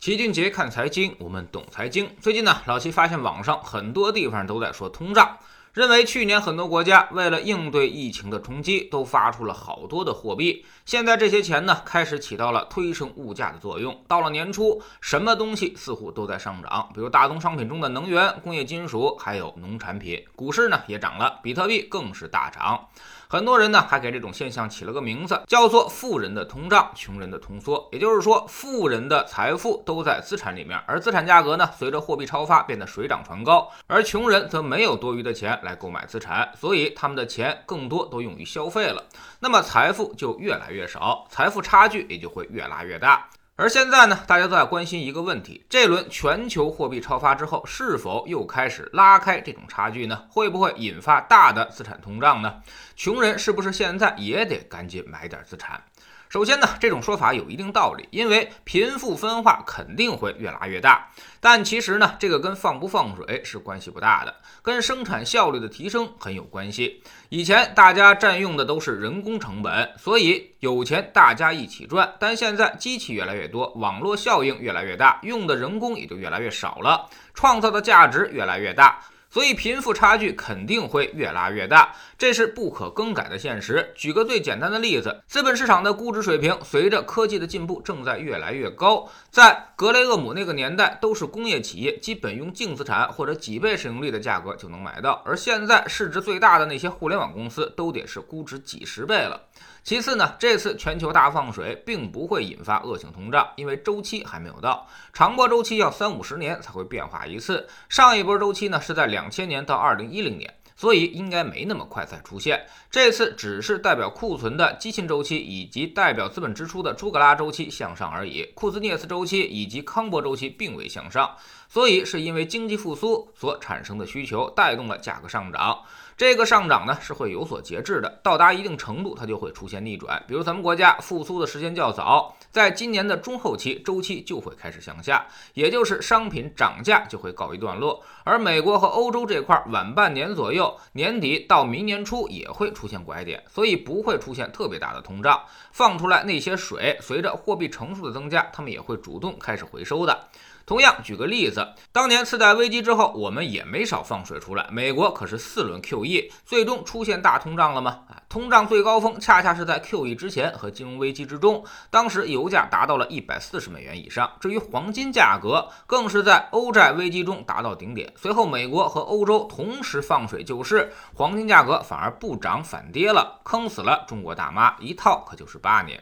齐俊杰看财经，我们懂财经。最近呢，老齐发现网上很多地方都在说通胀，认为去年很多国家为了应对疫情的冲击，都发出了好多的货币。现在这些钱呢，开始起到了推升物价的作用。到了年初，什么东西似乎都在上涨，比如大宗商品中的能源、工业金属，还有农产品。股市呢也涨了，比特币更是大涨。很多人呢还给这种现象起了个名字，叫做“富人的通胀，穷人的通缩”。也就是说，富人的财富都在资产里面，而资产价格呢随着货币超发变得水涨船高，而穷人则没有多余的钱来购买资产，所以他们的钱更多都用于消费了，那么财富就越来越少，财富差距也就会越拉越大。而现在呢，大家都在关心一个问题：这轮全球货币超发之后，是否又开始拉开这种差距呢？会不会引发大的资产通胀呢？穷人是不是现在也得赶紧买点资产？首先呢，这种说法有一定道理，因为贫富分化肯定会越拉越大。但其实呢，这个跟放不放水是关系不大的，跟生产效率的提升很有关系。以前大家占用的都是人工成本，所以有钱大家一起赚。但现在机器越来越多，网络效应越来越大，用的人工也就越来越少了，创造的价值越来越大。所以贫富差距肯定会越拉越大，这是不可更改的现实。举个最简单的例子，资本市场的估值水平随着科技的进步正在越来越高。在格雷厄姆那个年代，都是工业企业，基本用净资产或者几倍市盈率的价格就能买到，而现在市值最大的那些互联网公司都得是估值几十倍了。其次呢，这次全球大放水并不会引发恶性通胀，因为周期还没有到，长波周期要三五十年才会变化一次。上一波周期呢是在两两千年到二零一零年，所以应该没那么快再出现。这次只是代表库存的基辛周期以及代表资本支出的朱格拉周期向上而已，库兹涅斯周期以及康波周期并未向上，所以是因为经济复苏所产生的需求带动了价格上涨。这个上涨呢是会有所节制的，到达一定程度它就会出现逆转。比如咱们国家复苏的时间较早，在今年的中后期周期就会开始向下，也就是商品涨价就会告一段落。而美国和欧洲这块晚半年左右，年底到明年初也会出现拐点，所以不会出现特别大的通胀。放出来那些水，随着货币乘数的增加，他们也会主动开始回收的。同样，举个例子，当年次贷危机之后，我们也没少放水出来。美国可是四轮 QE，最终出现大通胀了吗？啊，通胀最高峰恰恰是在 QE 之前和金融危机之中，当时油价达到了一百四十美元以上。至于黄金价格，更是在欧债危机中达到顶点。随后，美国和欧洲同时放水救市，黄金价格反而不涨反跌了，坑死了中国大妈，一套可就是八年。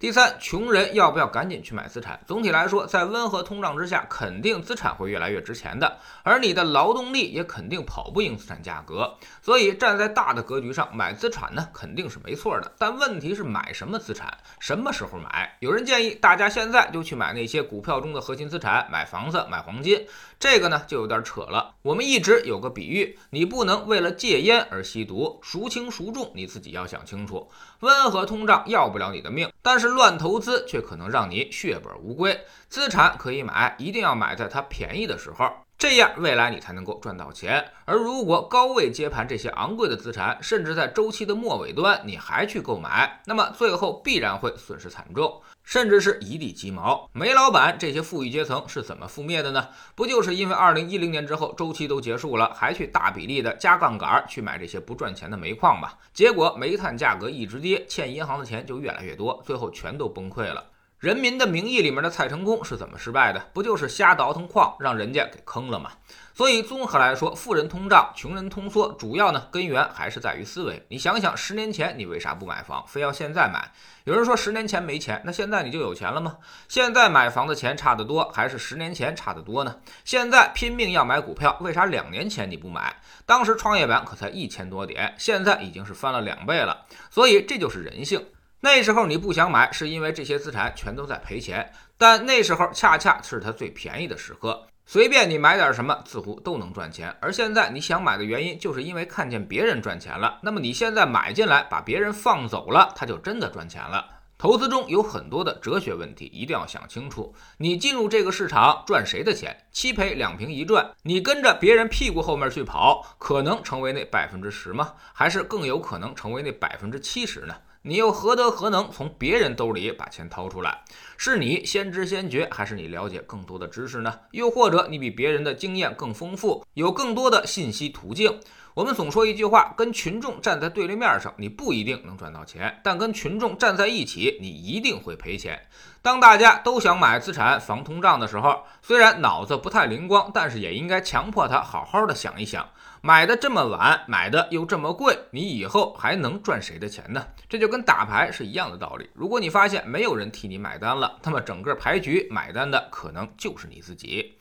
第三，穷人要不要赶紧去买资产？总体来说，在温和通胀之下，肯定资产会越来越值钱的，而你的劳动力也肯定跑不赢资产价格。所以，站在大的格局上，买资产呢肯定是没错的。但问题是买什么资产，什么时候买？有人建议大家现在就去买那些股票中的核心资产，买房子、买黄金，这个呢就有点扯了。我们一直有个比喻，你不能为了戒烟而吸毒，孰轻孰重，你自己要想清楚。温和通胀要不了你的命，但是乱投资却可能让你血本无归。资产可以买，一定要买在它便宜的时候，这样未来你才能够赚到钱。而如果高位接盘这些昂贵的资产，甚至在周期的末尾端你还去购买，那么最后必然会损失惨重。甚至是一地鸡毛。煤老板这些富裕阶层是怎么覆灭的呢？不就是因为二零一零年之后周期都结束了，还去大比例的加杠杆去买这些不赚钱的煤矿吗？结果煤炭价格一直跌，欠银行的钱就越来越多，最后全都崩溃了。人民的名义里面的蔡成功是怎么失败的？不就是瞎倒腾矿，让人家给坑了吗？所以综合来说，富人通胀，穷人通缩，主要呢根源还是在于思维。你想想，十年前你为啥不买房，非要现在买？有人说十年前没钱，那现在你就有钱了吗？现在买房的钱差得多，还是十年前差得多呢？现在拼命要买股票，为啥两年前你不买？当时创业板可才一千多点，现在已经是翻了两倍了。所以这就是人性。那时候你不想买，是因为这些资产全都在赔钱，但那时候恰恰是它最便宜的时刻，随便你买点什么，似乎都能赚钱。而现在你想买的原因，就是因为看见别人赚钱了。那么你现在买进来，把别人放走了，他就真的赚钱了。投资中有很多的哲学问题，一定要想清楚。你进入这个市场赚谁的钱？七赔两平一赚，你跟着别人屁股后面去跑，可能成为那百分之十吗？还是更有可能成为那百分之七十呢？你又何德何能从别人兜里把钱掏出来？是你先知先觉，还是你了解更多的知识呢？又或者你比别人的经验更丰富，有更多的信息途径？我们总说一句话：跟群众站在对立面上，你不一定能赚到钱；但跟群众站在一起，你一定会赔钱。当大家都想买资产防通胀的时候，虽然脑子不太灵光，但是也应该强迫他好好的想一想：买的这么晚，买的又这么贵，你以后还能赚谁的钱呢？这就跟打牌是一样的道理。如果你发现没有人替你买单了，那么整个牌局买单的可能就是你自己。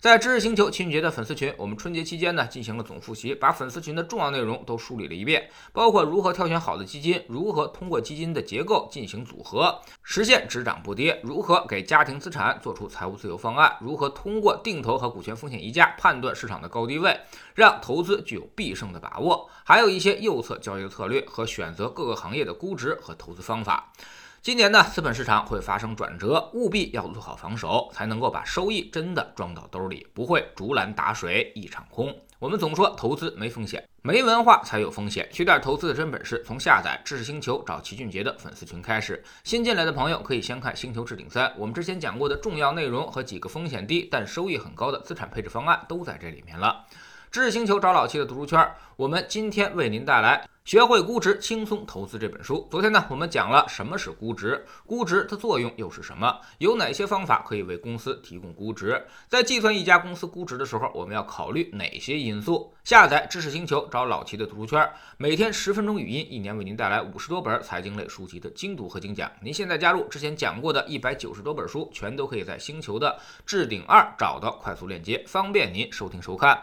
在知识星球秦俊杰的粉丝群，我们春节期间呢进行了总复习，把粉丝群的重要内容都梳理了一遍，包括如何挑选好的基金，如何通过基金的结构进行组合，实现只涨不跌，如何给家庭资产做出财务自由方案，如何通过定投和股权风险溢价判断市场的高低位，让投资具有必胜的把握，还有一些右侧交易的策略和选择各个行业的估值和投资方法。今年呢，资本市场会发生转折，务必要做好防守，才能够把收益真的装到兜里，不会竹篮打水一场空。我们总说投资没风险，没文化才有风险。学点投资的真本事，从下载知识星球找齐俊杰的粉丝群开始。新进来的朋友可以先看《星球置顶三》，我们之前讲过的重要内容和几个风险低但收益很高的资产配置方案都在这里面了。知识星球找老七的读书圈，我们今天为您带来。学会估值，轻松投资这本书。昨天呢，我们讲了什么是估值，估值的作用又是什么？有哪些方法可以为公司提供估值？在计算一家公司估值的时候，我们要考虑哪些因素？下载知识星球，找老齐的读书圈，每天十分钟语音，一年为您带来五十多本财经类书籍的精读和精讲。您现在加入，之前讲过的一百九十多本书，全都可以在星球的置顶二找到快速链接，方便您收听收看。